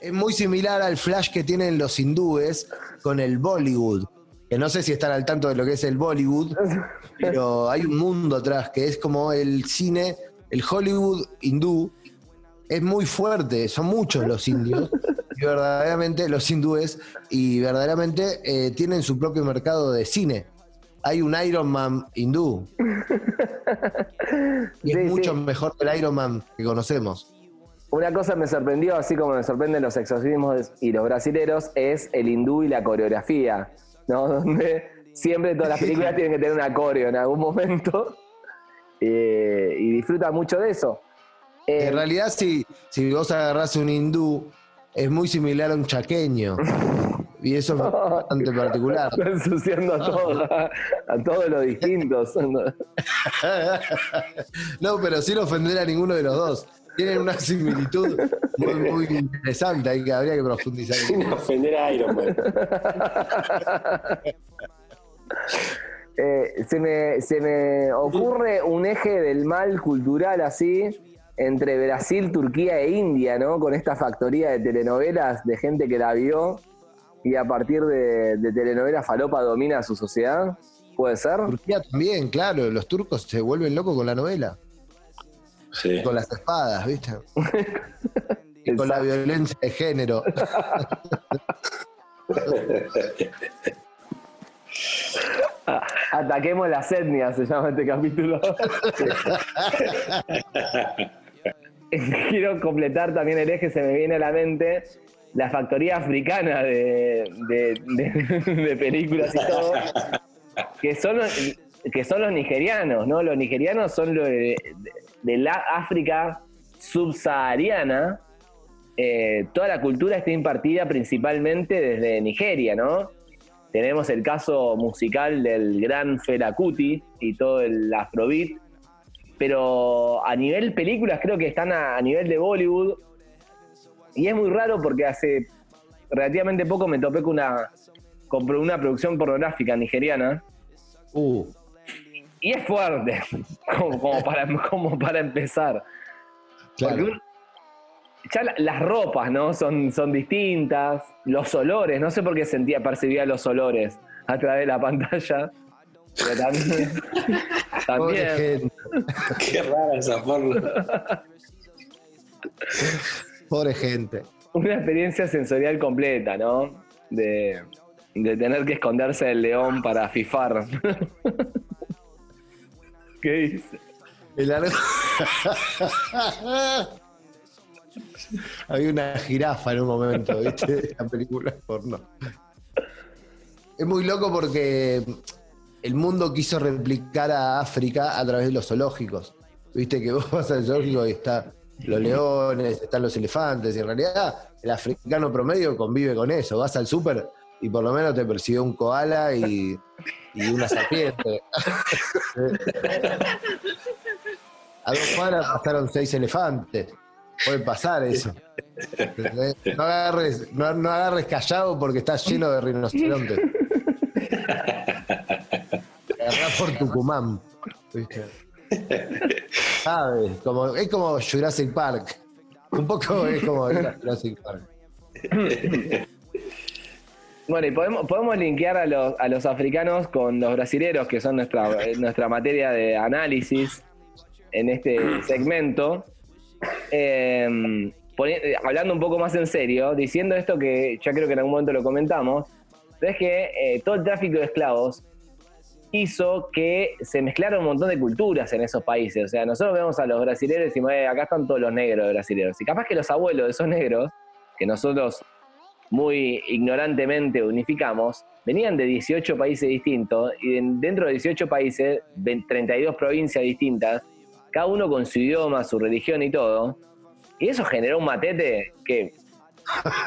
Es muy similar al flash que tienen los hindúes con el Bollywood. Que no sé si están al tanto de lo que es el Bollywood, pero hay un mundo atrás que es como el cine, el Hollywood hindú. Es muy fuerte, son muchos los indios, y verdaderamente los hindúes, y verdaderamente eh, tienen su propio mercado de cine. Hay un Iron Man hindú. Y es mucho mejor que el Iron Man que conocemos. Una cosa me sorprendió, así como me sorprenden los exorcismos y los brasileros, es el hindú y la coreografía, ¿no? Donde siempre todas las películas tienen que tener una coreo en algún momento. Eh, y disfruta mucho de eso. en Eh, realidad, si, si vos agarrás un hindú, es muy similar a un chaqueño. Y eso es bastante particular. Está ensuciando a todos, a, a todos los distintos. No, pero sin ofender a ninguno de los dos. Tienen una similitud muy, muy interesante ahí que habría que profundizar. Sin ofender a Iron Man. Eh, se, me, se me ocurre un eje del mal cultural así entre Brasil, Turquía e India, ¿no? Con esta factoría de telenovelas de gente que la vio y a partir de, de telenovelas falopa domina su sociedad. ¿Puede ser? Turquía también, claro, los turcos se vuelven locos con la novela, Sí. con las espadas, ¿viste? Y con la violencia de género. Ataquemos las etnias, se llama este capítulo. Quiero completar también el eje, se me viene a la mente la factoría africana de, de- de- de películas y todo, que son, los, que son los nigerianos, ¿no? Los nigerianos son lo de, la África subsahariana. Eh, toda la cultura está impartida principalmente desde Nigeria, ¿no? Tenemos el caso musical del gran Fela Kuti y todo el afrobeat, pero a nivel películas creo que están a, a nivel de Bollywood y es muy raro porque hace relativamente poco me topé con una con una producción pornográfica nigeriana Uh, y es fuerte como, como para, como para empezar. Porque claro. un- ya la- las ropas, ¿no? Son, son distintas, los olores, no sé por qué sentía, percibía los olores a través de la pantalla. Pero también, Pobre también gente, Qué rara esa forma. pobre gente. una experiencia sensorial completa, ¿no? De, de tener que esconderse del león para fifar. ¿Qué dice? El ar- Había una jirafa en un momento, ¿viste? La película porno. Es muy loco porque el mundo quiso replicar a África a través de los zoológicos. Viste que vos vas al zoológico y está los leones, están los elefantes, y en realidad el africano promedio convive con eso. Vas al súper y por lo menos te persiguió un koala y, y una serpiente. A dos cuadras pasaron seis elefantes. Puede pasar eso. No agarres, no, no agarres callado porque está lleno de rinocerontes. Agarrá por Tucumán. ¿Sabes? Es como Jurassic Park. Un poco es como Jurassic Park. Bueno, y podemos, podemos linkear a los, africanos con los brasileros, que son nuestra, eh, materia de análisis en este segmento. Poni- eh, hablando un poco más en serio, diciendo esto que ya creo que en algún momento lo comentamos, es que eh, todo el tráfico de esclavos hizo que se mezclaran un montón de culturas en esos países. O sea, nosotros vemos a los brasileños y decimos, "Eh, acá están todos los negros brasileños. Y capaz que los abuelos de esos negros, que nosotros muy ignorantemente unificamos, venían de 18 países distintos y en- dentro de 18 países, de 32 provincias distintas, cada uno con su idioma, su religión y todo. Y eso generó un matete que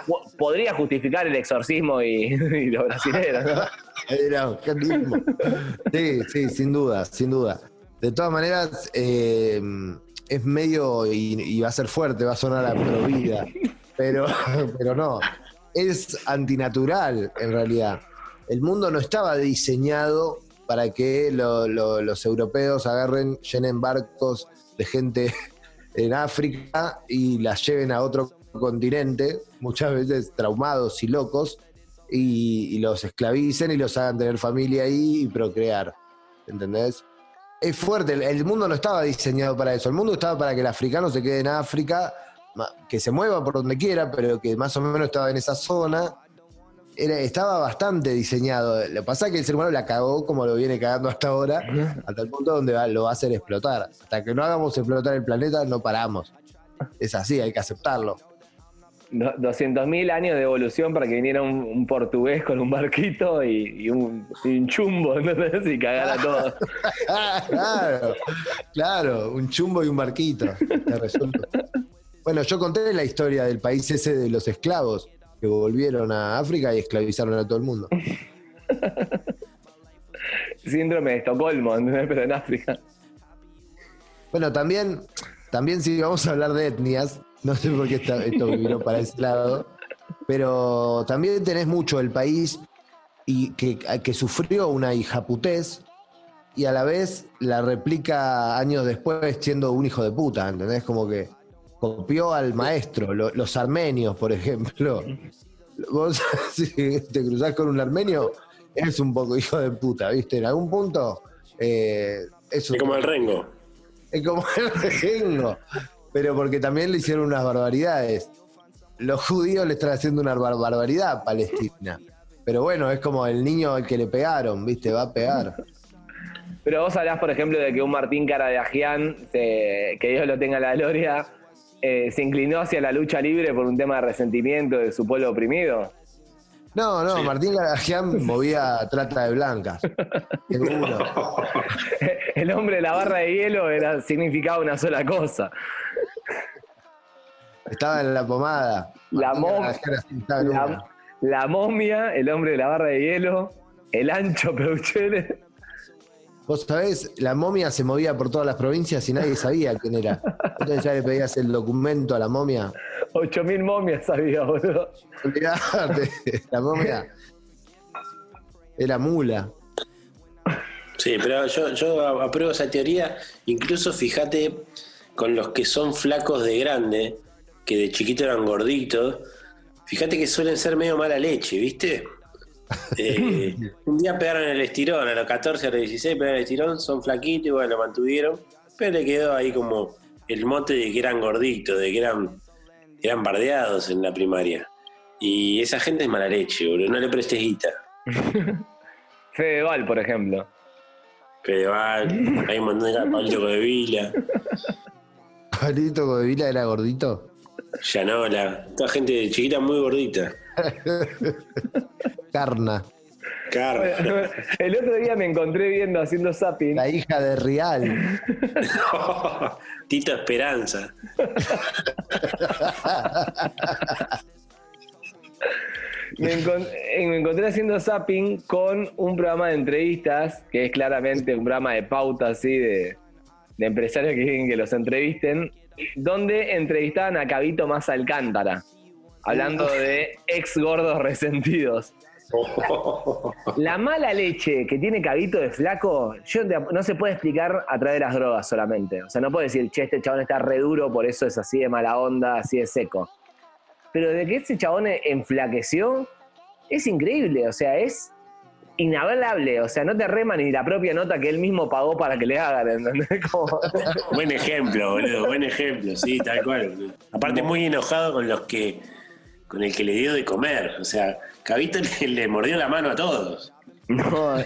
po- podría justificar el exorcismo y, y los brasileños. Sí, sí, sin duda, sin duda. De todas maneras, eh, es medio, y, y va a ser fuerte, va a sonar a provida, pero, pero no. Es antinatural, en realidad. El mundo no estaba diseñado para que lo- lo- los europeos agarren, llenen barcos de gente en África y las lleven a otro continente, muchas veces traumados y locos, y, los esclavicen y los hagan tener familia ahí y procrear. ¿Entendés? Es fuerte, el, el mundo no estaba diseñado para eso. El mundo estaba para que el africano se quede en África, que se mueva por donde quiera, pero que más o menos estaba en esa zona. Era, estaba bastante diseñado. Lo que pasa es que el ser humano la cagó como lo viene cagando hasta ahora, hasta el punto donde va- lo va a hacer explotar. Hasta que no hagamos explotar el planeta, no paramos. Es así, hay que aceptarlo. Do- 200.000 años de evolución para que viniera un, un portugués con un barquito y, y un, y un chumbo, ¿entendés? Y cagara todo. claro, claro, un chumbo y un barquito. Está resuelto. Bueno, yo conté la historia del país ese de los esclavos que volvieron a África y esclavizaron a todo el mundo. Síndrome de Estocolmo. Pero en África. Bueno, también, también si vamos a hablar de etnias, no sé por qué esta- esto vino para ese lado, pero también tenés mucho el país y que, que sufrió una hijaputez y a la vez la replica años después siendo un hijo de puta, ¿entendés? Como que copió al maestro, lo- los armenios, por ejemplo. Vos, si te cruzás con un armenio, es un poco hijo de puta, ¿viste? En algún punto eh, es un Es como el Rengo. es como el regengo. Pero porque también le hicieron unas barbaridades. Los judíos le están haciendo una bar- barbaridad a Palestina. Pero bueno, es como el niño al que le pegaron, ¿viste? Va a pegar. Pero vos hablás, por ejemplo, de que un Martín Cara de Ajián, se- que Dios lo tenga en la gloria, eh, se inclinó hacia la lucha libre por un tema de resentimiento de su pueblo oprimido. No, no, Martín Garajian movía trata de blancas. Seguro. El hombre de la barra de hielo era, significaba una sola cosa. Estaba en la pomada. Mom- la momia, el hombre de la barra de hielo, el ancho Peuchele. Vos sabés, la momia se movía por todas las provincias y nadie sabía quién era. Entonces ya le pedías el documento a la momia. 8000 momias había, boludo. Olvidate, la momia era mula. Sí, pero yo, yo apruebo esa teoría. Incluso fíjate con los que son flacos de grande, que de chiquito eran gorditos, fíjate que suelen ser medio mala leche, ¿viste? Eh, un día pegaron el estirón, a los 14, a los 16 pegaron el estirón, son flaquitos y bueno, lo mantuvieron, pero le quedó ahí como el mote de que eran gorditos, de que eran, eran bardeados en la primaria. Y esa gente es mala leche, boludo, no le prestes guita. Fedeval, por ejemplo. Fedeval, hay un montón de Pablito de Vila, Pablito Codevila era gordito. Llanola, toda gente de chiquita muy gordita. Carna, Carne. El otro día me encontré viendo, haciendo zapping, la hija de Real. Tito Esperanza. me, encon- eh, me encontré haciendo zapping con un programa de entrevistas, que es claramente un programa de pauta así de, de empresarios que quieren que los entrevisten, donde entrevistaban a Cabito Más Alcántara, hablando de ex gordos resentidos. La mala leche que tiene Cabito de flaco, yo no se puede explicar a través de las drogas solamente. O sea, no puedo decir, che, este chabón está re duro, por eso es así de mala onda, así de seco. Pero de que ese chabón enflaqueció, es increíble. O sea, es inhablable. O sea, no te rema ni la propia nota que él mismo pagó para que le hagan. ¿entendés? Como- buen ejemplo, boludo, buen ejemplo, sí, tal cual. Aparte muy enojado con los que, con el que le dio de comer. O sea, Cabito le, le mordió la mano a todos. No.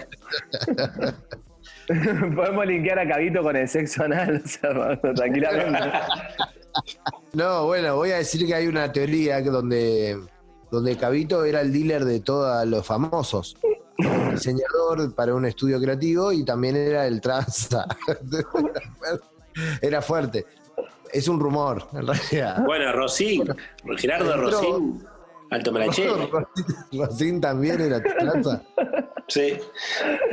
Podemos linkear a Cabito con el sexo anal, o sea, tranquilamente. No, bueno, voy a decir que hay una teoría que donde, donde Cabito era el dealer de todos los famosos. Diseñador para un estudio creativo y también era el tranza. era fuerte. Es un rumor, en realidad. Bueno, Rosín, Gerardo Entró- Rosín, alto melachero. Rosín también era tranza. Sí.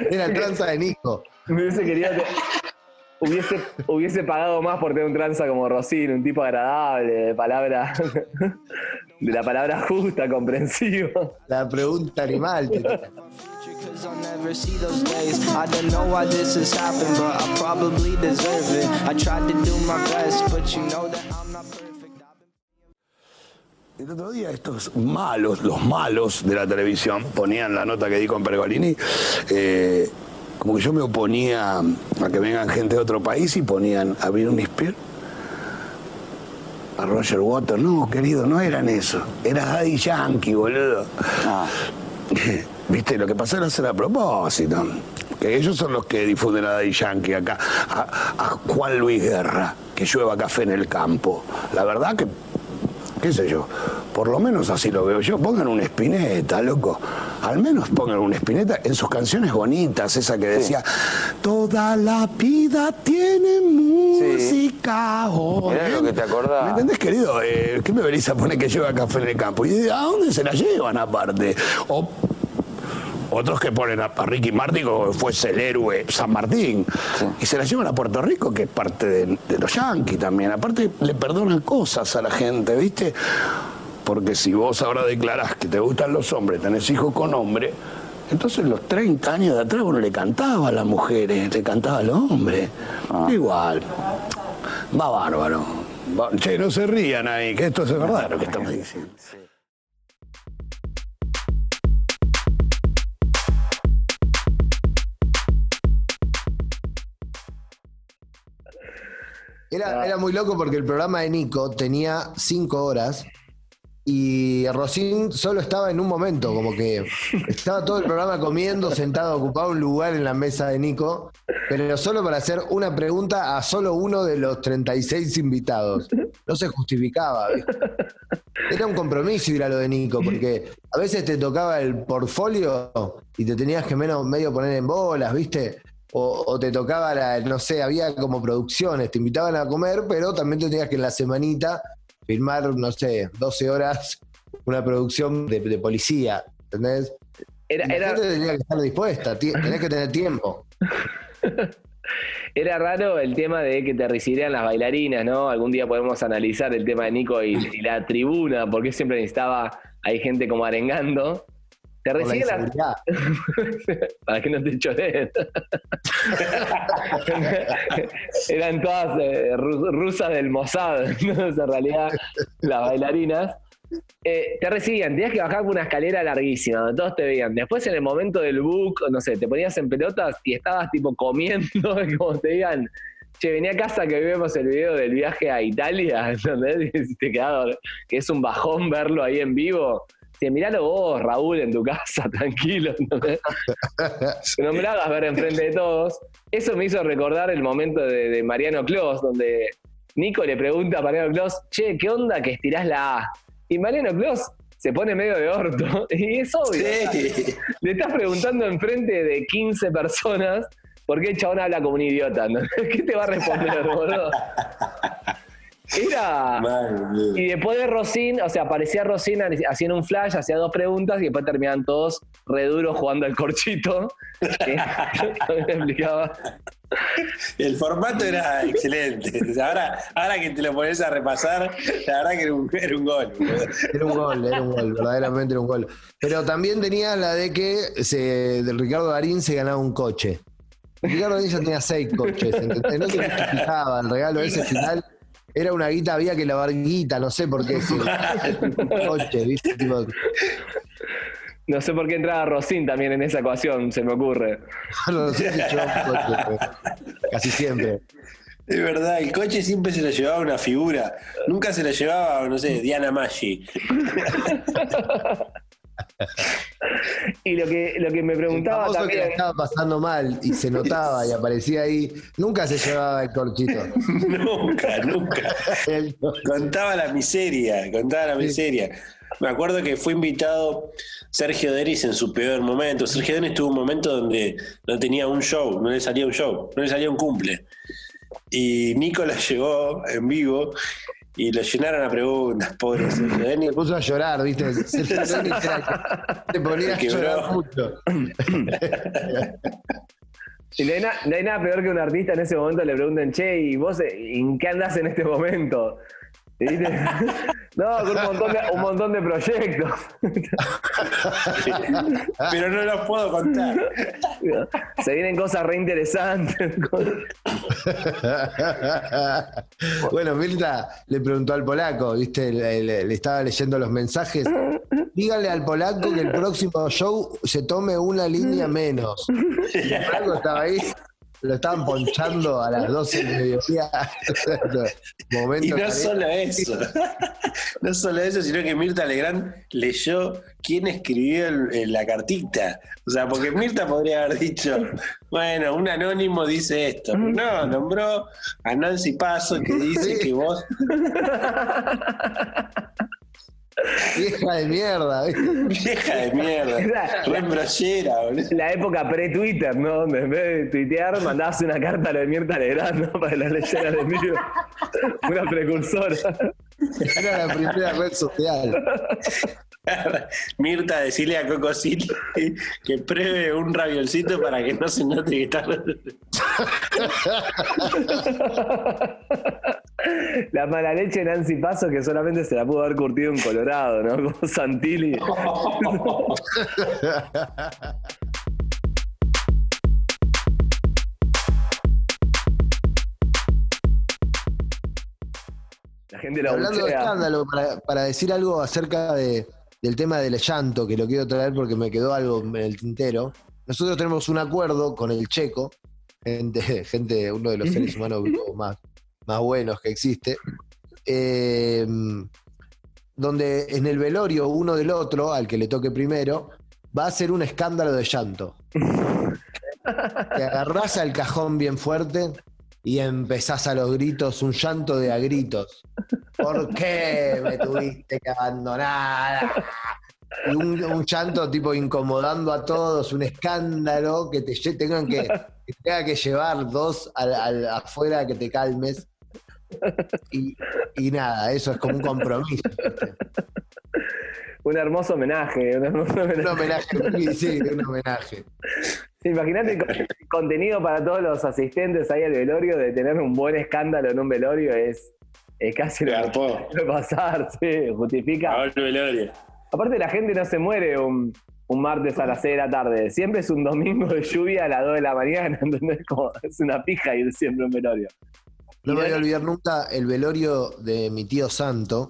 Era el tranza de Nico. Me hubiese querido, te- hubiese, hubiese pagado más por tener un tranza como Rosín, un tipo agradable, de palabra, de la palabra justa, comprensivo. La pregunta animal. El otro día estos malos, los malos de la televisión, ponían la nota que di con Pergolini, eh, como que yo me oponía a que vengan gente de otro país y ponían a Britney Spears, a Roger Waters. No, querido, no eran eso. Era Daddy Yankee, boludo. Ah. Viste, lo que pasó era hacer a propósito. Que ellos son los que difunden a Daddy Yankee acá. a Juan Luis Guerra, que llueva café en el campo. La verdad que qué sé yo. Por lo menos así lo veo yo. Pongan una espineta, loco. Al menos pongan una espineta en sus canciones bonitas, esa que decía, toda la vida tiene música. Sí. lo que te acordás. ¿Me entendés, querido? Eh, ¿Qué me venís a poner que lleva café en el campo? ¿Y a dónde se la llevan aparte? O otros que ponen a, Ricky Martin como fuese el héroe San Martín. Y se la llevan a Puerto Rico, que es parte de, los yanquis también. Aparte, le perdonan cosas a la gente, ¿viste? Porque si vos ahora declarás que te gustan los hombres, tenés hijos con hombres, entonces los 30 años de atrás uno le cantaba a las mujeres, le cantaba al hombre. Ah. Igual. Va bárbaro. Che, no se rían ahí, que esto es verdad lo que estamos diciendo. Era, muy loco porque el programa de Nico tenía cinco horas y Rosín solo estaba en un momento, como que estaba todo el programa comiendo, sentado, ocupado un lugar en la mesa de Nico, pero solo para hacer una pregunta a solo uno de los 36 invitados. No se justificaba. Era un compromiso ir a lo de Nico, porque a veces te tocaba el portfolio y te tenías que menos medio poner en bolas, ¿viste? O, te tocaba, la, no sé, había como producciones, te invitaban a comer, pero también tenías que en la semanita filmar, no sé, 12 horas una producción de, policía, ¿entendés? Era, era... tenía que estar dispuesta, tenés que tener tiempo. Era raro el tema de que te recibieran las bailarinas, ¿no? Algún día podemos analizar el tema de Nico y, y la tribuna, porque siempre necesitaba, hay gente como arengando. Te recibe la. Para que no te choreen. Eran todas eh, rusas del Mossad, ¿no? en realidad, las bailarinas. Eh, te recibían, tenías que bajar por una escalera larguísima, donde todos te veían. Después, en el momento del book, no sé, te ponías en pelotas y estabas tipo comiendo, como te digan, che, venía a casa que vemos el video del viaje a Italia, ¿entendés? Y te quedado, que es un bajón verlo ahí en vivo miralo vos, Raúl, en tu casa, tranquilo. ¿no? me lo hagas ver enfrente de todos. Eso me hizo recordar el momento de, Mariano Clos, donde Nico le pregunta a Mariano Clos, che, ¿qué onda que estirás la A? Y Mariano Clos se pone medio de orto. Y es obvio. Le estás preguntando enfrente de 15 personas por qué el chabón habla como un idiota. ¿Qué te va a responder, boludo? Era. y después de Rosín, o sea, aparecía Rosín haciendo un flash, hacía dos preguntas y después terminaban todos re duros jugando al corchito. El formato era excelente. Ahora, ahora que te lo pones a repasar, la verdad que era un, era un gol. Era un gol, era un gol, verdaderamente era un gol. Pero también tenía la de que se, del Ricardo Darín se ganaba un coche. Ricardo Darín ya tenía seis coches, ¿entendés? No se justificaba el regalo ese final era una guita, había que lavar guita, no sé por qué. No sé por qué entraba Rosín también en esa ecuación, se me ocurre. Casi siempre. Es verdad, el coche siempre se lo llevaba una figura. Nunca se lo llevaba, no sé, Diana Maggi. y lo que, lo que me preguntaba el también... que estaba pasando mal y se notaba y aparecía ahí, nunca se llevaba el corchito. nunca, nunca. contaba la miseria, contaba la miseria. Me acuerdo que fue invitado Sergio Deris en su peor momento. Sergio Deris tuvo un momento donde no tenía un show, no le salía un show, no le salía un cumple. Y Nicolás llegó en vivo y lo llenaron a preguntas, pobre Sergio Se puso a llorar, ¿viste? Se, ponía a llorar mucho. Y no hay, na- no hay nada peor que un artista en ese momento le pregunten, che, ¿y vos eh, en qué andás en este momento? No, con un montón de, un montón de proyectos. Pero no los puedo contar. Se vienen cosas re interesantes. bueno, Mirta le preguntó al polaco, ¿viste? Le, le- le estaba leyendo los mensajes. Díganle al polaco que el próximo show se tome una línea menos. Y el polaco estaba ahí, lo estaban ponchando a las 12 del mediodía. Y no solo eso, no solo eso, sino que Mirta Legrand leyó quién escribió el- la cartita. O sea, porque Mirta podría haber dicho, bueno, un anónimo dice esto. No, nombró a Nancy Paso que dice que vos. Vieja de mierda. Vieja de mierda, re brollera, boludo. La época pre-Twitter, ¿no? Donde en vez de tuitear, mandabas una carta a la de Mirta Legrand, ¿no? Para las leyendas de vivo. Una precursora. Era la primera red social. Mirta, decirle a Coco Silly que pruebe un raviolcito para que no se note que está. La mala leche de Nancy Paso que solamente se la pudo haber curtido en Colorado, ¿no? Como Santilli. La gente lo Hablando de escándalo, para, para decir algo acerca de- del tema del llanto, que lo quiero traer porque me quedó algo en el tintero. Nosotros tenemos un acuerdo con el checo, gente, gente uno de los seres humanos más, más buenos que existe, eh, donde en el velorio uno del otro, al que le toque primero, va a hacer un escándalo de llanto. Te agarrás al cajón bien fuerte y empezás a los gritos, un llanto de a gritos. ¿Por qué me tuviste que abandonar? Y un, un llanto tipo incomodando a todos, un escándalo que te tengan que, que tenga que llevar dos al, al- afuera que te calmes. Y, y nada, eso es como un compromiso. Un hermoso homenaje. Un hermoso homenaje. Un homenaje, sí, un homenaje. Sí, Imagínate el co- contenido para todos los asistentes ahí al velorio de tener un buen escándalo en un velorio es, es casi lo puede pasar, sí, justifica. Pablo Velorio. Aparte la gente no se muere un, un martes a las 6 de la tarde, siempre es un domingo de lluvia a las 2 de la mañana, ¿entendés? Como, es una pija ir siempre a un velorio. No me voy a olvidar nunca el velorio de mi tío Santo,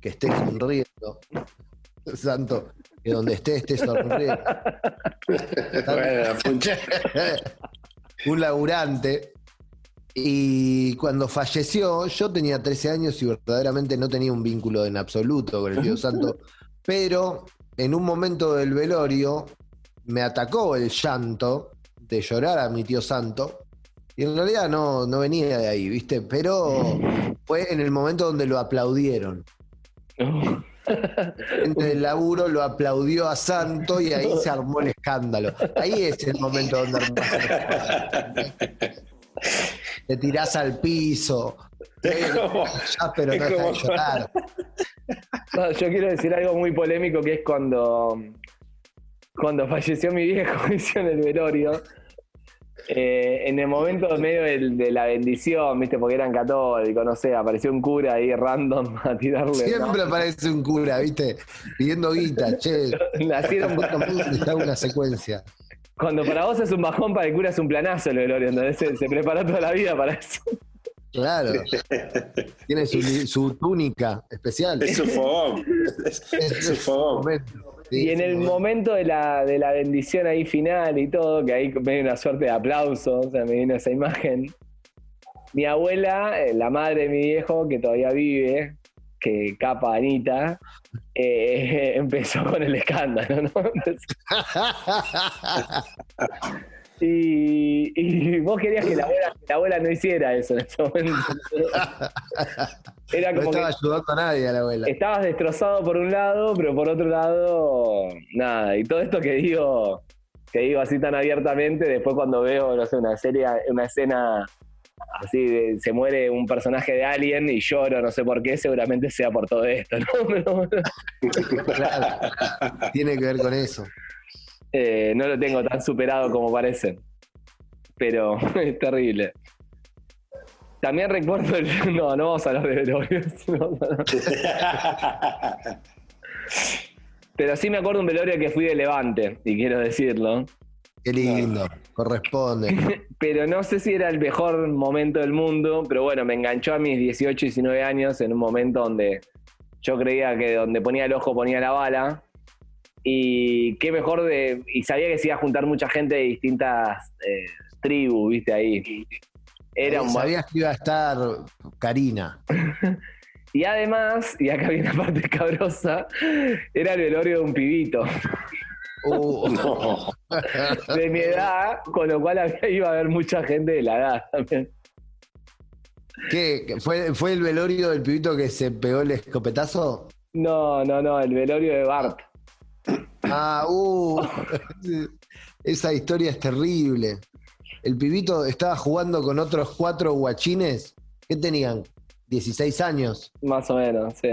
que esté sonriendo. Santo, que donde esté esté sonriendo. Bueno, un laburante. Y cuando falleció, yo tenía 13 años y verdaderamente no tenía un vínculo en absoluto con el tío Santo. Pero en un momento del velorio me atacó el llanto de llorar a mi tío Santo. Y en realidad no, no venía de ahí, ¿viste? Pero fue en el momento donde lo aplaudieron. gente del laburo lo aplaudió a Santo y ahí se armó el escándalo. Ahí es el momento donde armás el escándalo. Te tirás al piso. Es como- Ya, pero es no como- llorar. No, yo quiero decir algo muy polémico que es cuando, cuando falleció mi viejo, hicieron el velorio. eh, en el momento medio del- de la bendición, ¿viste? Porque eran católicos, no sé, apareció un cura ahí random a tirarle. ¿no? Siempre aparece un cura, ¿viste? Pidiendo guita, che. Nacieron ¿cuánto más está una secuencia? Cuando para vos es un bajón, para el cura es un planazo el velorio, entonces se, se preparó toda la vida para eso. Claro. Tiene su, su túnica especial. Es su fogón. Es, es su fogón. Sí, Y en el momento. momento de la, de la bendición ahí final y todo, que ahí me dio una suerte de aplauso, o sea, me vino esa imagen. Mi abuela, eh, la madre de mi viejo, que todavía vive, que capa Anita, eh, empezó con el escándalo, ¿no? Entonces, y, y vos querías que la abuela, que la abuela no hiciera eso en ese momento. Era No como que estaba ayudando a nadie a la abuela. estabas destrozado por un lado, pero por otro lado, nada. Y todo esto que digo, que digo así tan abiertamente, después cuando veo, no sé, una serie, una escena así de se muere un personaje de Alien y lloro, no sé por qué, seguramente sea por todo esto, ¿no? Claro. Tiene que ver con eso. eh, no lo tengo tan superado como parece. pero es terrible. También recuerdo el. No, no vamos a hablar de velorios. Pero sí me acuerdo un velorio que fui de Levante, y quiero decirlo. Qué lindo, corresponde. pero no sé si era el mejor momento del mundo, pero bueno, me enganchó a mis 18, 19 años en un momento donde yo creía que donde ponía el ojo ponía la bala. Y qué mejor de. Y sabía que se iba a juntar mucha gente de distintas eh, tribus, viste ahí. Era un. Sabías que iba a estar Karina. y además, y acá viene la parte cabrosa, era el velorio de un pibito. Uh. de mi edad, con lo cual iba a haber mucha gente de la edad también. ¿Qué? ¿Fue, ¿Fue el velorio del pibito que se pegó el escopetazo? No, no, no, el velorio de Bart. Ah, uh, esa historia es terrible. El pibito estaba jugando con otros cuatro guachines. ¿Qué tenían? 16 años. Más o menos, sí.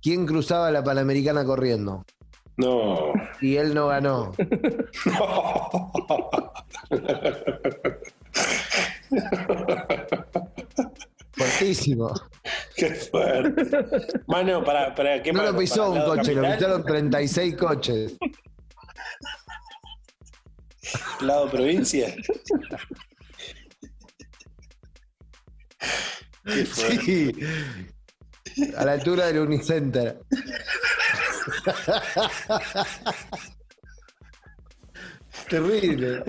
¿Quién cruzaba la Panamericana corriendo? No. Y él no ganó. Fuertísimo. Qué fuerte. Mano, para, para qué No lo pisó un coche, lo pisaron 36 coches. ¿Lado provincia? sí. A la altura del Unicenter. Terrible.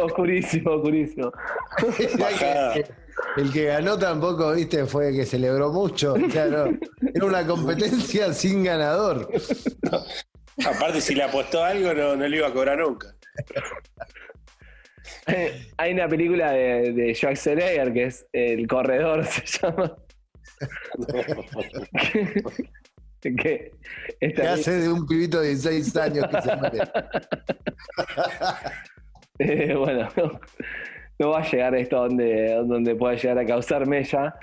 oscurísimo, oscurísimo. el que ganó tampoco, viste, fue que celebró mucho. era una competencia sin ganador. Aparte, si le apostó algo, no, no le iba a cobrar nunca. Hay una película de, de Schwarzenegger que es El Corredor, se llama. Que ¿Qué hace de un pibito de 16 años que se muere? Eh, bueno, no, va a llegar esto donde, donde pueda llegar a causar mella.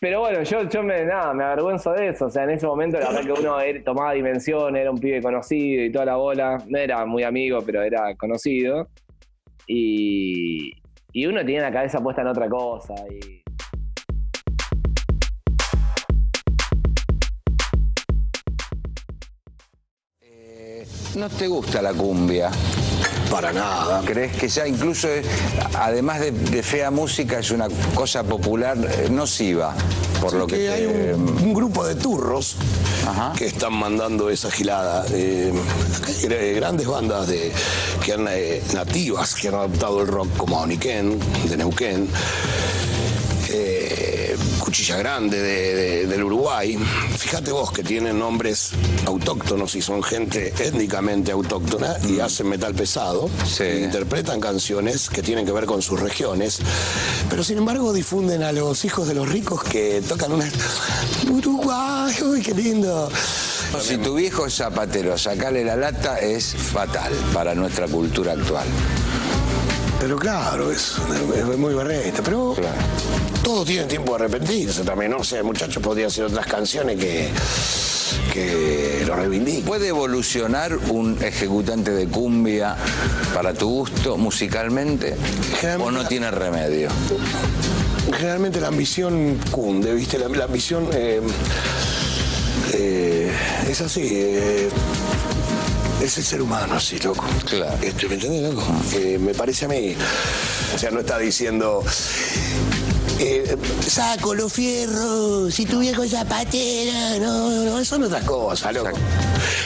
Pero bueno, yo, yo me, nada, me avergüenzo de eso. O sea, en ese momento la verdad que uno tomaba dimensión, era un pibe conocido y toda la bola. No era muy amigo, pero era conocido. Y, y uno tiene la cabeza puesta en otra cosa. Y, ¿No te gusta la cumbia? Para nada. ¿Crees que ya incluso, además de, fea música, es una cosa popular eh, nociva? Por lo que, hay un, grupo de turros que están mandando esa gilada. Eh, grandes bandas de, que han, eh, nativas que han adoptado el rock como Oniken, de Neuquén. Cuchilla Grande del Uruguay. Fíjate vos que tienen nombres autóctonos y son gente étnicamente autóctona y mm. hacen metal pesado. interpretan canciones que tienen que ver con sus regiones. Pero sin embargo difunden a los hijos de los ricos que tocan una. Uruguay, uy, qué lindo. Si tu viejo es zapatero, sacarle la lata es fatal para nuestra cultura actual. Pero claro, es, muy berreta. Pero todo tiene tiempo de arrepentirse también, ¿no? O sea, muchachos podría hacer otras canciones que, que lo reivindiquen. ¿Puede evolucionar un ejecutante de cumbia para tu gusto musicalmente? ¿O no tiene remedio? Generalmente la ambición cunde, ¿viste? La, ambición eh, eh, es así. Eh, es el ser humano así, loco. Claro. ¿Me entendés, loco? Eh, me parece a mí. O sea, no está diciendo. Eh, saco los fierros, si tu viejo es zapatera, no, no, son otras cosas, loco.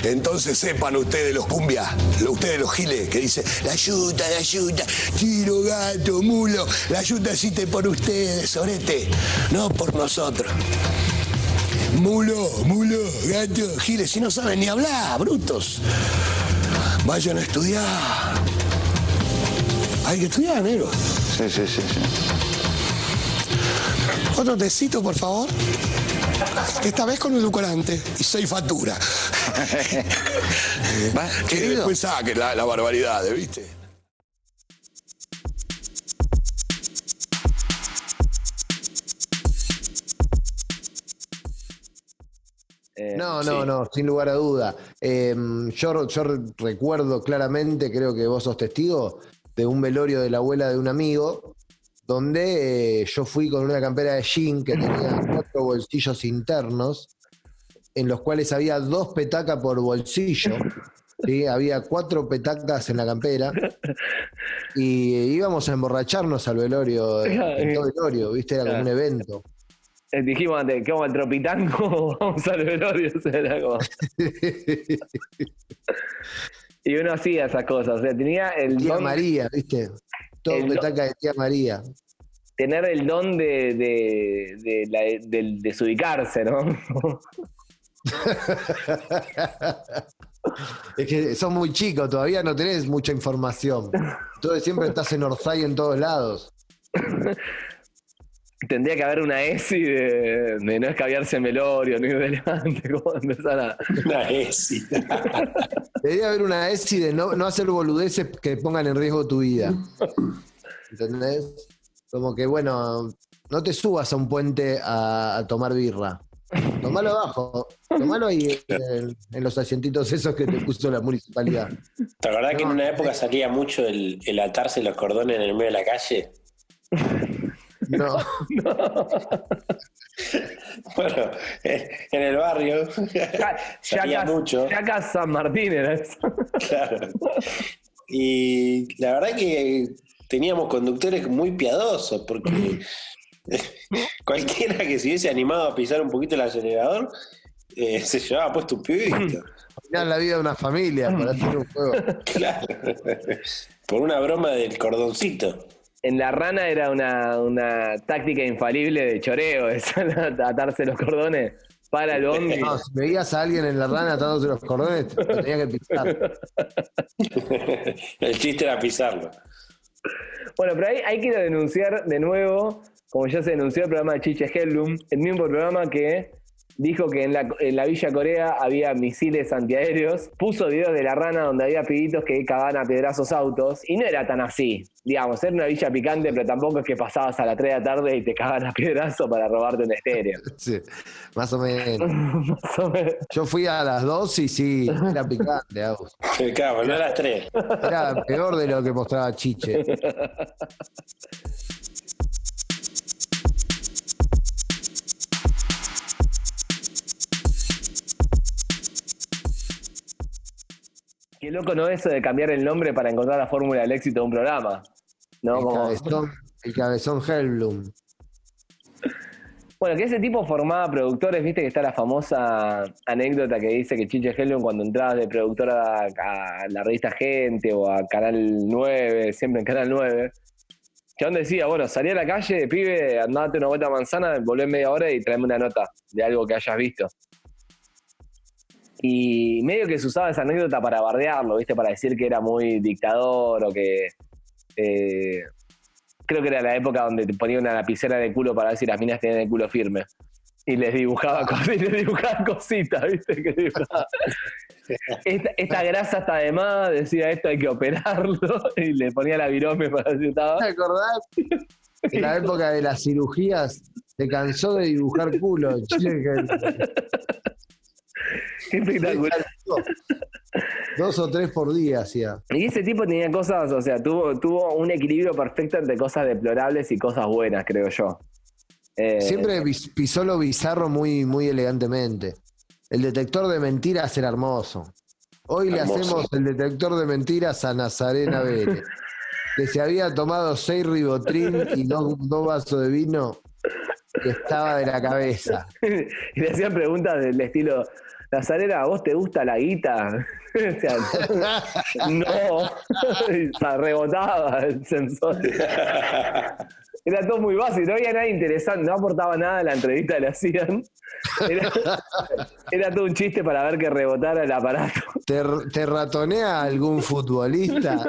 Entonces sepan ustedes los cumbias, ustedes los giles, que dice la yuta, la yuta, tiro, gato, mulo, la yuta existe por ustedes, sorete, no por nosotros. Mulo, mulo, gato, giles, si no saben ni hablar, brutos. Vayan a estudiar. Hay que estudiar, negro. Sí, sí, sí, sí. Otro tecito, por favor. Esta vez con edulcorante y seis factura. que después saque la, la barbaridad, ¿viste? No, no, no, sin lugar a duda. Em, yo, yo recuerdo claramente, creo que vos sos testigo, de un velorio de la abuela de un amigo, donde eh, yo fui con una campera de jean que tenía cuatro bolsillos internos, en los cuales había dos petacas por bolsillo. ¿sí? Había cuatro petacas en la campera y íbamos a emborracharnos al velorio, en todo velorio, ¿viste? Era como un evento. Eh, Dijimos antes, ¿qué vamos al Tropitango? vamos al velorio. o sea, era como- Y uno hacía esas cosas. O sea, tenía el Tía don, María, ¿viste? Todo El do- petaca de tía María. tener el don de, de, de, la- de desubicarse, ¿no? Es que sos muy chico, todavía no tenés mucha información. Entonces siempre estás en Orsay en todos lados. Tendría que haber una ESI de, de no escabiarse en velorio, ni ir delante, como empezar a. Una ESI. Debería haber una ESI de no, no hacer boludeces que pongan en riesgo tu vida. ¿Entendés? Como que, bueno, no te subas a un puente a, a tomar birra. Tomalo abajo. Tomalo ahí en, en los asientitos esos que te puso la municipalidad. ¿Te acordás que en No, una época salía mucho el, el atarse los cordones en el medio de la calle? No. Bueno, eh, en el barrio Ya, mucho. Yacas San Martín era eso. Claro. Y la verdad que teníamos conductores muy piadosos, porque cualquiera que se hubiese animado a pisar un poquito el acelerador eh, se llevaba puesto un pibito. Mirá la vida de una familia por hacer un juego. Claro. Por una broma del cordoncito. En la rana era una, una táctica infalible de choreo, ¿no? atarse los cordones para el bondi. No, si veías a alguien en la rana atándose los cordones, lo tenía que pisar. El chiste era pisarlo. Bueno, pero ahí, ahí quiero denunciar de nuevo, como ya se denunció el programa de Chiche Hellum, el mismo programa que dijo que en la, en la Villa Corea había misiles antiaéreos, puso videos de la rana donde había pibitos que cagaban a piedrazos autos, y no era tan así. Digamos, era una villa picante, pero tampoco es que pasabas a las 3 de la tarde y te cagaban a piedrazo para robarte un estéreo. Sí, más o menos. Más o menos. Yo fui a las dos y sí, era picante, Agus. Claro, no a las tres. Era peor de lo que mostraba Chiche. Qué loco no eso de cambiar el nombre para encontrar la fórmula del éxito de un programa. ¿No? El Como- cabezón, el cabezón Hellblum. Bueno, que ese tipo formaba productores, viste que está la famosa anécdota que dice que Chiche Hellum cuando entrabas de productora a, la revista Gente o a Canal 9, siempre en Canal 9, Chabón decía, bueno, salí a la calle, pibe, andate una vuelta a manzana, volvé en media hora y traeme una nota de algo que hayas visto. Y medio que se usaba esa anécdota para bardearlo, viste, para decir que era muy dictador o que... eh, creo que era la época donde te ponía una lapicera de culo para ver si las minas tenían el culo firme. Y les dibujaba, cos- y les dibujaba cositas, ¿viste? Que dibujaba. Esta, esta grasa está de más, decía esto hay que operarlo, y le ponía la virome para si estaba. ¿Te acordás? En la época de las cirugías, se cansó de dibujar culo. Espectacular. Dos o tres por día hacía. Y ese tipo tenía cosas, o sea, tuvo, tuvo un equilibrio perfecto entre cosas deplorables y cosas buenas, creo yo. Eh, Siempre pisó lo bizarro muy, muy elegantemente. El detector de mentiras era hermoso. Hoy le hacemos el detector de mentiras a Nazarena Vélez, que se había tomado seis ribotrin y dos, dos vasos de vino y estaba de la cabeza. y le hacían preguntas del estilo, Nazarena, ¿a vos te gusta la guita? O sea, no, se rebotaba el sensor. Era todo muy básico, no había nada interesante, no aportaba nada a la entrevista que le hacían. Era, era todo un chiste para ver que rebotara el aparato. ¿Te, te ratonea algún futbolista?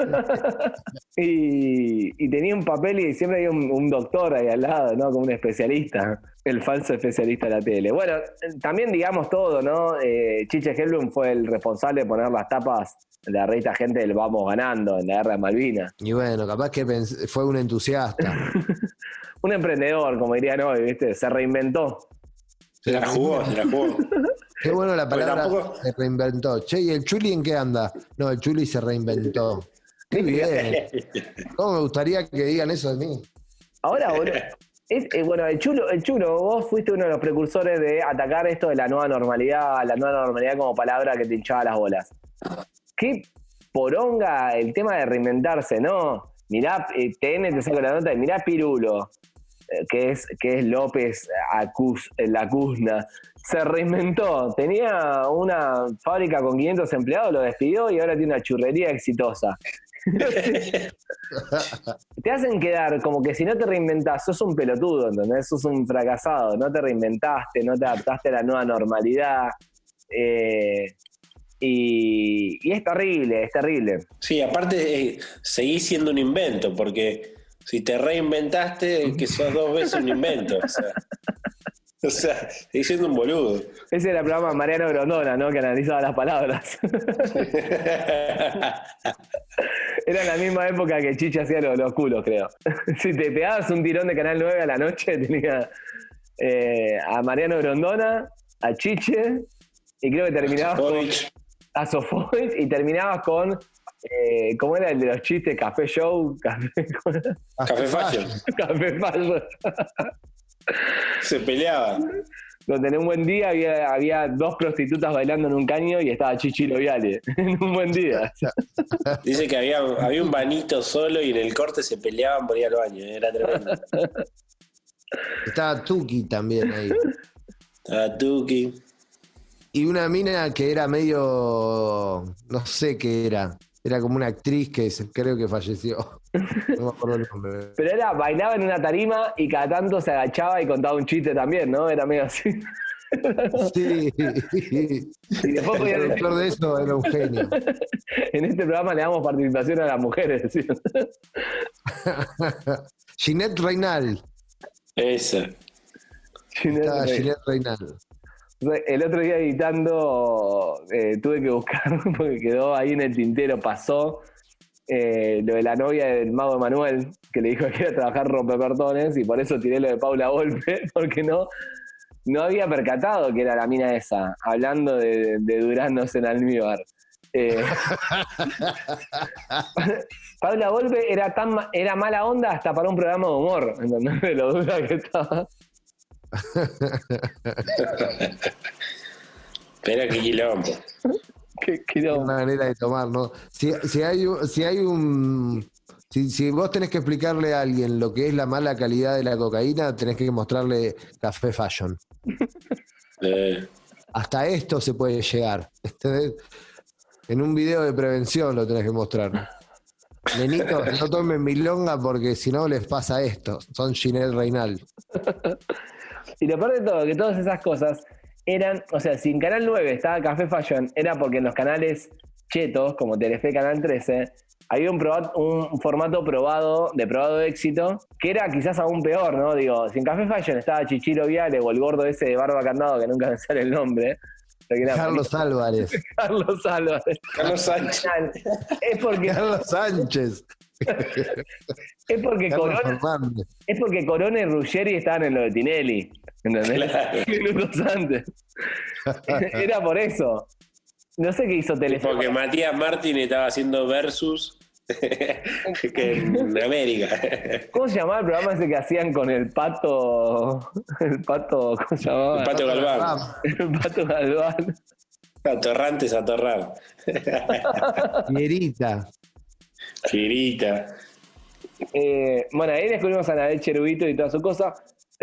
Y, y tenía un papel y siempre había un, un doctor ahí al lado, ¿no? Como un especialista, el falso especialista de la tele. Bueno, también digamos todo, ¿no? Eh, Chiche Hellblum fue el responsable de poner las tapas de la revista Gente del Vamos Ganando en la guerra de Malvinas. Y bueno, capaz que fue un entusiasta. Un emprendedor, como dirían hoy, ¿viste? Se reinventó. Se la jugó, se la jugó. Qué bueno la palabra tampoco- se reinventó. Che, ¿y el Chuli en qué anda? No, el Chuli se reinventó. Qué bien. ¿Cómo me gustaría que digan eso de mí? Ahora, boludo. Eh, bueno, el chulo, el chulo, vos fuiste uno de los precursores de atacar esto de la nueva normalidad, la nueva normalidad como palabra que te hinchaba las bolas. Qué poronga el tema de reinventarse, ¿no? Mirá, eh, TN te saco la nota y mirá Pirulo, eh, que es, que es López Acus, la Cusna. Se reinventó, tenía una fábrica con 500 empleados, lo despidió y ahora tiene una churrería exitosa. te hacen quedar como que si no te reinventás, sos un pelotudo, ¿entendés? Sos un fracasado, no te reinventaste, no te adaptaste a la nueva normalidad. Eh, y, es terrible, es terrible. Sí, aparte eh, seguís siendo un invento, porque si te reinventaste, que sos dos veces un invento. O sea. O sea, seguís siendo un boludo. Ese era el programa Mariano Grondona, ¿no? Que analizaba las palabras. era la misma época que Chicha hacía los, culos, creo. si te pegabas un tirón de Canal 9 a la noche, tenía eh, a Mariano Grondona, a Chiche, y creo que terminabas con a Sofovich y terminabas con eh, ¿Cómo era el de los chistes? Café Show. Café, Café Fashion. Café Fashion. Se peleaba. Donde en un buen día había, había dos prostitutas bailando en un caño y estaba Chichilo Viale. en un buen día. Dice que había, había un banito solo y en el corte se peleaban por ir al baño. Era tremendo. Estaba Tuki también ahí. Estaba Tuki. Y una mina que era medio. No sé qué era. Era como una actriz que creo que falleció. No me acuerdo el nombre. Pero era, bailaba en una tarima y cada tanto se agachaba y contaba un chiste también, ¿no? Era medio así. Sí. Y después podía el director de eso era un genio. En este programa le damos participación a las mujeres. ¿sí? Ginette Reinal. Esa. Ginette, Ginette Reinal. El otro día editando eh, tuve que buscar, porque quedó ahí en el tintero, pasó eh, lo de la novia del mago Manuel, que le dijo que iba a trabajar rompepertones, y por eso tiré lo de Paula Volpe, porque no, no había percatado que era la mina esa, hablando de, de duranos en almíbar. Eh, Paula Volpe era tan era mala onda hasta para un programa de humor, ¿entendés? De lo dura que estaba. Pero qué quilombo. Qué. Una manera de tomar, ¿no? Si, hay, si hay un. Si, vos tenés que explicarle a alguien lo que es la mala calidad de la cocaína, tenés que mostrarle café fashion. Eh. Hasta esto se puede llegar. En un video de prevención lo tenés que mostrar. Nenito, no tomen milonga porque si no les pasa esto. Son Ginel Reinal. Y lo peor de todo, que todas esas cosas eran, o sea, si en Canal 9 estaba Café Fashion, era porque en los canales chetos, como Telefe Canal 13, había un, un formato probado, de probado de éxito, que era quizás aún peor, ¿no? Digo, si en Café Fashion estaba Chichiro Viale o el gordo ese de barba candado, que nunca me sale el nombre. Carlos Álvarez. Carlos Álvarez. Carlos Sánchez. Es porque. Carlos Sánchez. es porque Corona. Es porque Corona y Ruggeri estaban en lo de Tinelli. ¿Entendés? Minutos antes. Era por eso. No sé qué hizo Telefe. Porque Matías Martín estaba haciendo versus en América. ¿Cómo se llamaba el programa ese que hacían con el pato? El pato, ¿cómo se llamaba? El pato Galván. El pato Galván. Atorrantes a torrar. Fierita. Fierita. Eh, bueno, ahí descubrimos a Anabel Cherubito y toda su cosa.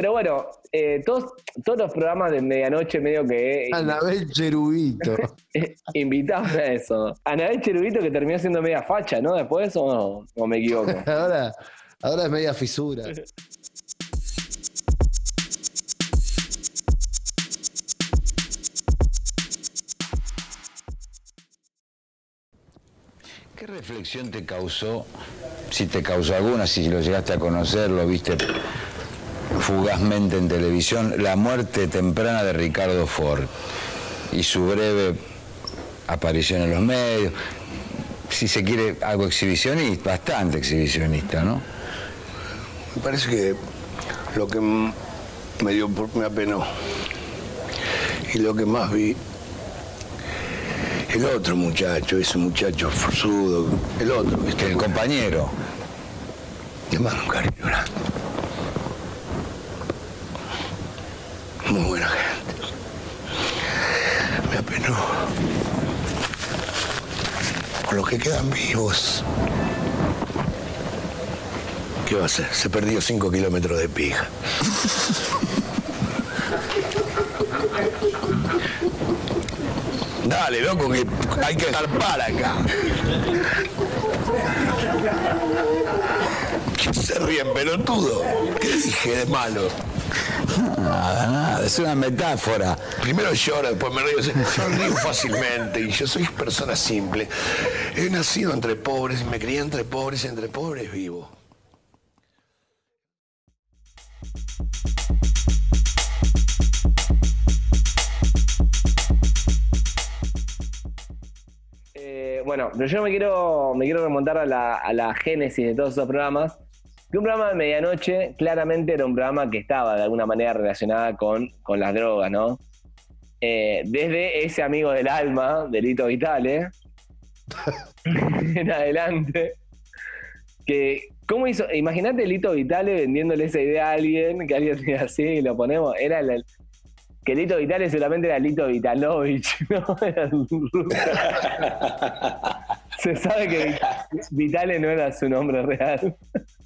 Pero bueno, eh, todos, todos los programas de medianoche medio que... Eh, Anabel Cherubito. invitaban a eso. Anabel Cherubito que terminó siendo media facha, ¿no? Después o, o me equivoco. ahora, ahora es media fisura. ¿Qué reflexión te causó, si te causó alguna, si lo llegaste a conocer, lo viste fugazmente en televisión, la muerte temprana de Ricardo Ford y su breve aparición en los medios? Si se quiere algo exhibicionista, bastante exhibicionista, ¿no? Me parece que lo que me dio, me apenó y lo que más vi El otro muchacho, ese muchacho forzudo, el otro, que está El compañero. Le mando un cariño grande. Muy buena gente. Me apenó. Con los que quedan vivos. ¿Qué va a hacer? Se perdió 5 kilómetros de pija. Dale, loco, que hay que para acá. ¿Qué se ríen, pelotudo? ¿Qué dije de malo? Nada, nada, es una metáfora. Primero lloro, después me río. Yo río fácilmente y yo soy persona simple. He nacido entre pobres y me crié entre pobres y entre pobres vivo. Eh, bueno, pero yo me quiero, me quiero remontar a la, a la génesis de todos esos programas. Que un programa de medianoche claramente era un programa que estaba de alguna manera relacionada con, con las drogas, ¿no? Eh, desde ese amigo del alma, Delito Vitale, en adelante, que, ¿cómo hizo? Imagínate Lito Vitale vendiéndole esa idea a alguien, que alguien diga así, y lo ponemos, era el, que Lito Vitale seguramente era Lito Vitalovich, ¿no? Era. Se sabe que Vitale no era su nombre real.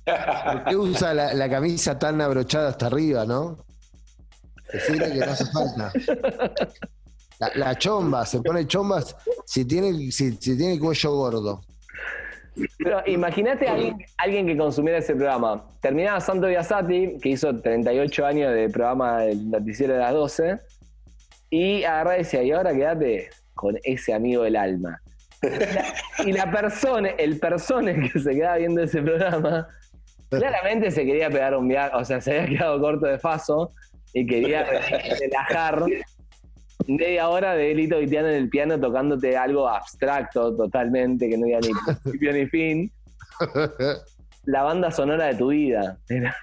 ¿Por qué usa la, camisa tan abrochada hasta arriba, no? Decirle que no hace falta. La, chomba, se pone chombas si tiene, si, tiene cuello gordo. Pero imagínate a alguien, que consumiera ese programa. Terminaba Santo Biasati, que hizo 38 años de programa del noticiero de las 12, y agarrá y decía, y ahora quédate con ese amigo del alma. Y la, persona, el persona que se quedaba viendo ese programa, claramente se quería pegar un viaje, o sea, se había quedado corto de faso y quería relajar media hora de Lito Vitiano en el piano tocándote algo abstracto totalmente, que no había ni principio ni fin. La banda sonora de tu vida. Era-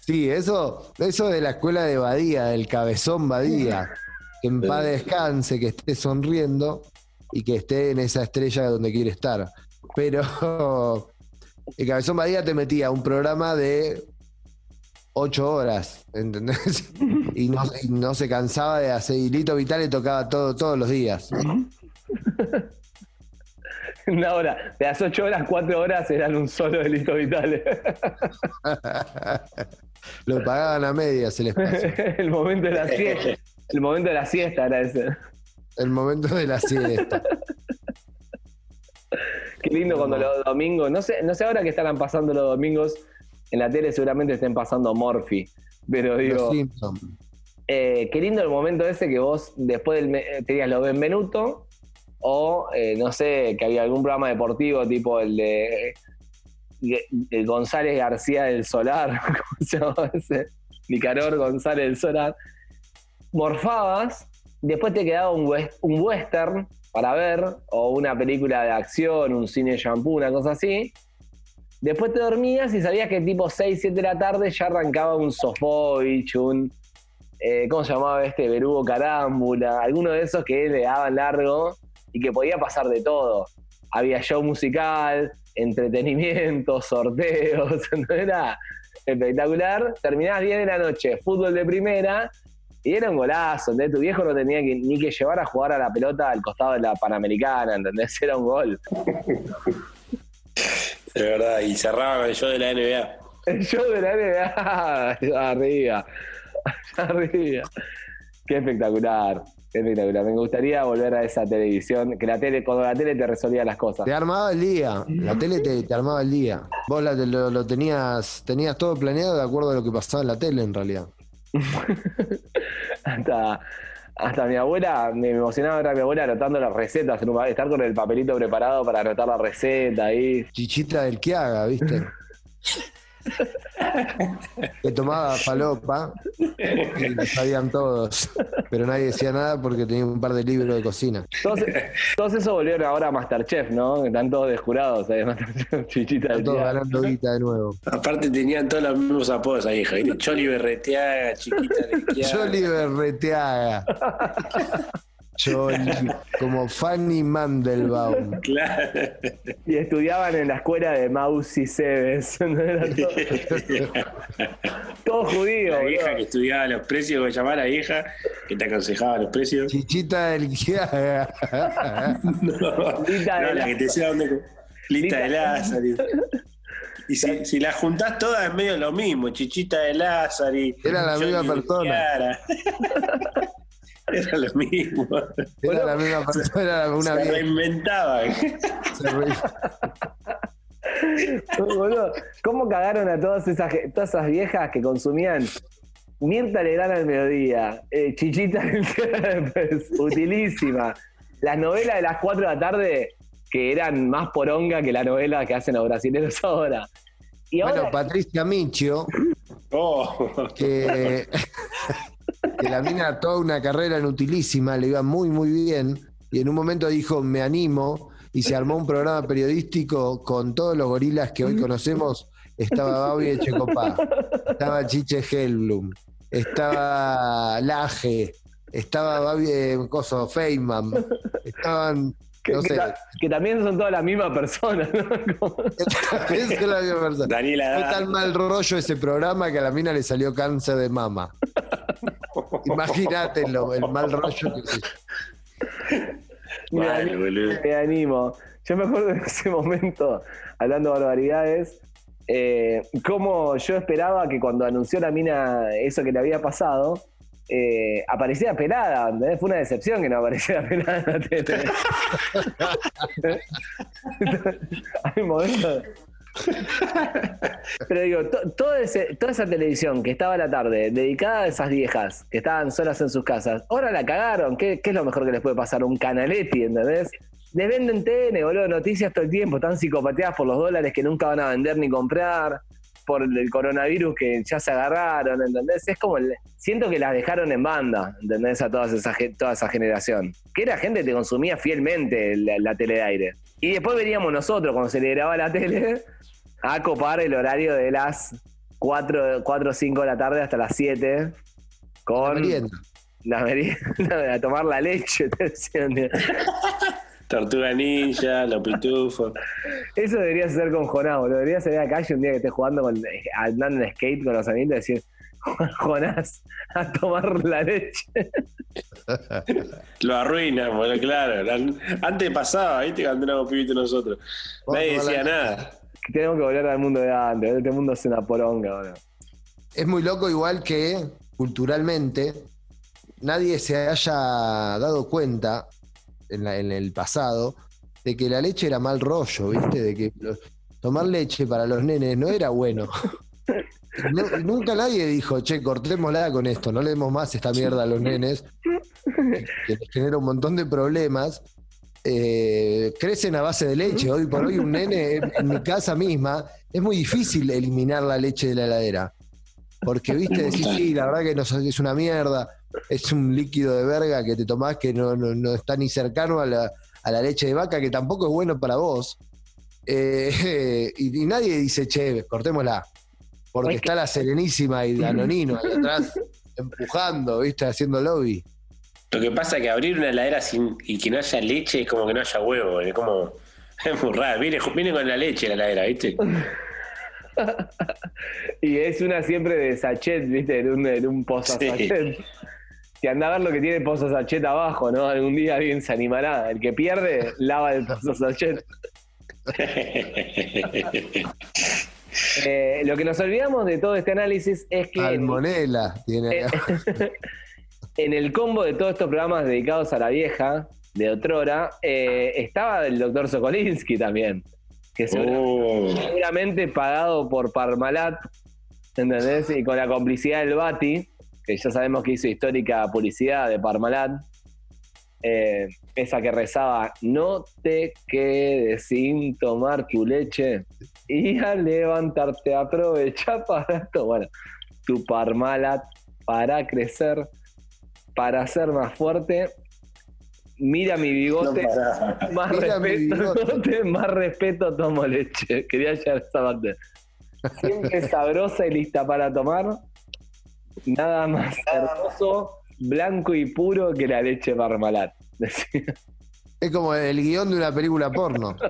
Sí, eso, eso de la escuela de Badía, del cabezón Badía. Que en paz descanse, que esté sonriendo y que esté en esa estrella donde quiere estar. Pero el cabezón Badía te metía un programa de ocho horas, ¿entendés? Y no, y no se cansaba de hacer. Y Lito Vital le tocaba todo, todos los días. Una hora. De las ocho horas, cuatro horas eran un solo de Lito Vitale. Lo pagaban a medias el espacio. el momento de la siesta. El momento de la siesta era ese. El momento de la siesta. Qué lindo cuando los domingos, no sé, no sé ahora que estarán pasando los domingos en la tele, seguramente estén pasando Morphy, pero digo, Los eh, qué lindo el momento ese que vos después del, me- tenías lo Benvenuto o eh, no sé, que había algún programa deportivo tipo el de, González García del Solar, ¿cómo se llamaba ese? González del Solar. Morfabas, después te quedaba un western para ver, o una película de acción, un cine shampoo, una cosa así. Después te dormías y sabías que tipo 6, 7 de la tarde ya arrancaba un Sofovich, un. eh, ¿Cómo se llamaba este? Berugo Carámbula, alguno de esos que le daban largo y que podía pasar de todo. Había show musical, entretenimiento, sorteos, ¿no? Era espectacular. Terminabas 10 de la noche, fútbol de primera, y era un golazo, ¿entendés? Tu viejo no tenía que- ni que llevar a jugar a la pelota al costado de la Panamericana, ¿entendés? Era un gol. De verdad, y cerraba con el show de la NBA. El show de la NBA, allá arriba, arriba. Qué espectacular, qué espectacular. Me gustaría volver a esa televisión, que la tele, cuando la tele te resolvía las cosas. Te armaba el día. La tele te, te armaba el día. Vos la- lo, lo tenías, tenías todo planeado de acuerdo a lo que pasaba en la tele, en realidad. hasta, hasta mi abuela, me emocionaba ver a mi abuela anotando las recetas, estar con el papelito preparado para anotar la receta ahí. Chichita del que haga, ¿viste? que tomaba falopa y lo sabían todos, pero nadie decía nada porque tenía un par de libros de cocina. Todos, todos esos volvieron ahora a Masterchef, ¿no? Están todos desjurados ahí, Masterchef, chichita Están todos ganando guita de nuevo. Aparte tenían todos los mismos apodos ahí, hija. ¿viste? Choli Berreteaga, Chiquita Lequiaga. Jolly Berreteaga. Como Fanny Mandelbaum. Claro. Y estudiaban en la escuela de Mausi Cebes. ¿no? Era todo, todo judío, La vieja que estudiaba los precios, ¿cómo se llamaba la vieja? Que te aconsejaba los precios. Chichita del. No, Lita de no, la que te decía dónde. Lista Lita- de Lázaro. Y si, si las juntás todas es medio lo mismo. Chichita de Lázaro. Era la misma persona. Era lo mismo. Era la misma persona, era una Se reinventaban. Se re- Boludo, ¿Cómo cagaron a todas esas, todas esas viejas que consumían Mirta Legrand al mediodía, eh, Chichita Kempes, utilísima. Las novelas de las 4 de la tarde que eran más poronga que la novela que hacen los brasileños ahora. Y ahora, Bueno, Patricia Michio, Oh. que, que la mina toda una carrera en utilísima, le iba muy, muy bien, y en un momento dijo, me animo, y se armó un programa periodístico con todos los gorilas que hoy conocemos. Estaba Babi Echecopá, estaba Chiche Helblum, estaba Laje, estaba Babi eh, Coso, Feynman, estaban, que, no que sé, ta- que también son toda la misma persona. ¿no? Como- es la misma persona. Daniela Fue tan mal rollo ese programa que a la mina le salió cáncer de mama. Imagínate lo- el mal rollo que se- me, Mal, animo, boludo. me animo. Yo me acuerdo en ese momento, hablando de barbaridades, eh, cómo yo esperaba que cuando anunció la mina eso que le había pasado, eh, apareciera pelada. Fue una decepción que no apareciera pelada en la tele. Hay momentos. Pero digo, toda esa televisión que estaba a la tarde dedicada a esas viejas que estaban solas en sus casas, ahora la cagaron. ¿Qué, es lo mejor que les puede pasar? Un canaletti, ¿entendés? Les venden TN, boludo, noticias todo el tiempo, están psicopateadas por los dólares que nunca van a vender ni comprar, por el coronavirus que ya se agarraron, ¿entendés? Es como, el- siento que las dejaron en banda, ¿entendés? A todas esa, toda esa generación. Que era gente que consumía fielmente la tele de aire. Y después veníamos nosotros, cuando se le grababa la tele, a copar el horario de las 4 o 5 de la tarde hasta las 7 con merienda. la merienda, a tomar la leche. Tortuga Ninja, Los Pitufos. Eso debería ser con Jonás, boludo. Debería salir a la calle un día que estés jugando con, andando en skate con los amigos y decir, Jonás, a tomar la leche. Lo arruinan, boludo, claro. La- Antes pasaba, ¿viste? Cuando éramos pibitos nosotros. Nadie decía nada. Tenemos que volver al mundo de antes. Este mundo es una poronga, boludo. Es muy loco igual que culturalmente nadie se haya dado cuenta en, la- en el pasado de que la leche era mal rollo, ¿viste? De que los- tomar leche para los nenes no era bueno. No- nunca nadie dijo, che, cortémosla con esto, no le demos más esta mierda a los nenes, que les genera un montón de problemas. Eh, crecen a base de leche. Hoy por hoy un nene en, mi casa misma es muy difícil eliminar la leche de la heladera. Porque, viste, decís, sí, la verdad que no, es una mierda, es un líquido de verga que te tomás que no, no- no está ni cercano a la, a la leche de vaca, que tampoco es bueno para vos. Eh, y, y nadie dice, che, cortémosla. Porque Es que- está la Serenísima y Danonino ahí atrás empujando, viste, haciendo lobby. Lo que pasa es que abrir una heladera sin, y que no haya leche es como que no haya huevo. Es como. Es muy raro. Viene, viene con la leche la heladera, ¿viste? Y es una siempre de sachet, ¿viste? En un, en un pozo Sí. sachet. Que anda a ver lo que tiene el pozo sachet abajo, ¿no? Algún día alguien se animará. El que pierde, lava el pozo sachet. Eh, lo que nos olvidamos de todo este análisis es que en, Salmonela tiene eh, en el combo de todos estos programas dedicados a la vieja de Otrora, eh, estaba el doctor Sokolinsky también. Que seguramente Oh. seguramente pagado por Parmalat, ¿entendés? Y con la complicidad del Bati, que ya sabemos que hizo histórica publicidad de Parmalat. Esa que rezaba, no te quedes sin tomar tu leche y al levantarte aprovecha para esto, bueno, tu parmalat para crecer, para ser más fuerte. Mira mi bigote, más, respeto, más respeto tomo leche. Quería llegar a esa parte. Siempre sabrosa y lista para tomar. Nada más hermoso blanco y puro que la leche Parmalat. Es como el guion de una película porno.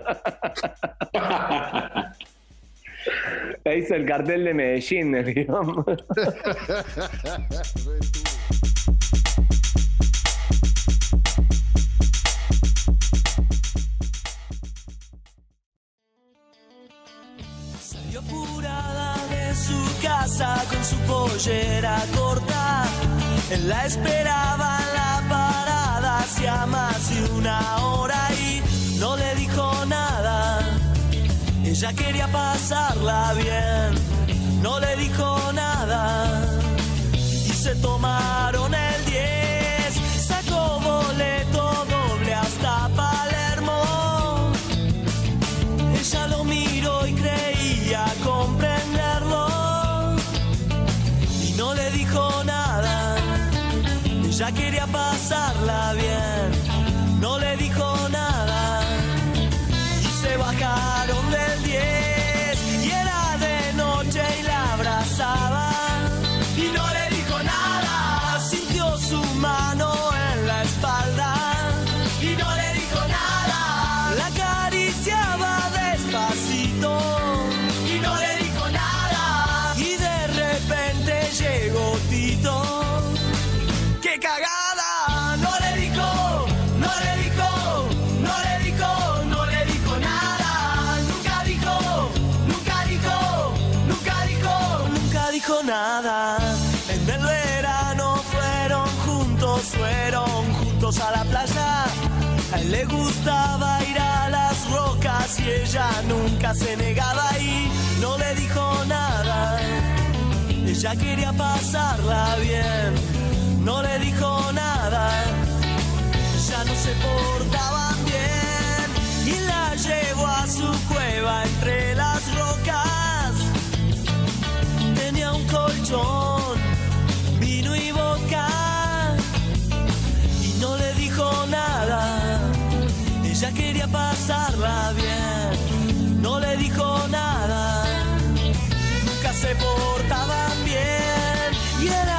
Hizo el cartel de Medellín, el guion. Salió apurada de su casa con su pollera corta. Él la esperaba en la hacía más de una hora y no le dijo nada. Ella quería pasarla bien, no le dijo nada. Y se tomaron el Ella quería pasarla bien. No le dijo nada. Y se bajaron del a la playa. A él le gustaba ir a las rocas y ella nunca se negaba y no le dijo nada. Ella quería pasarla bien, no le dijo nada. Ya no se portaban bien y la llevó a su cueva entre las rocas. Tenía un colchón, vino y boca nada. Ella quería pasarla bien, no le dijo nada nunca se portaban bien y era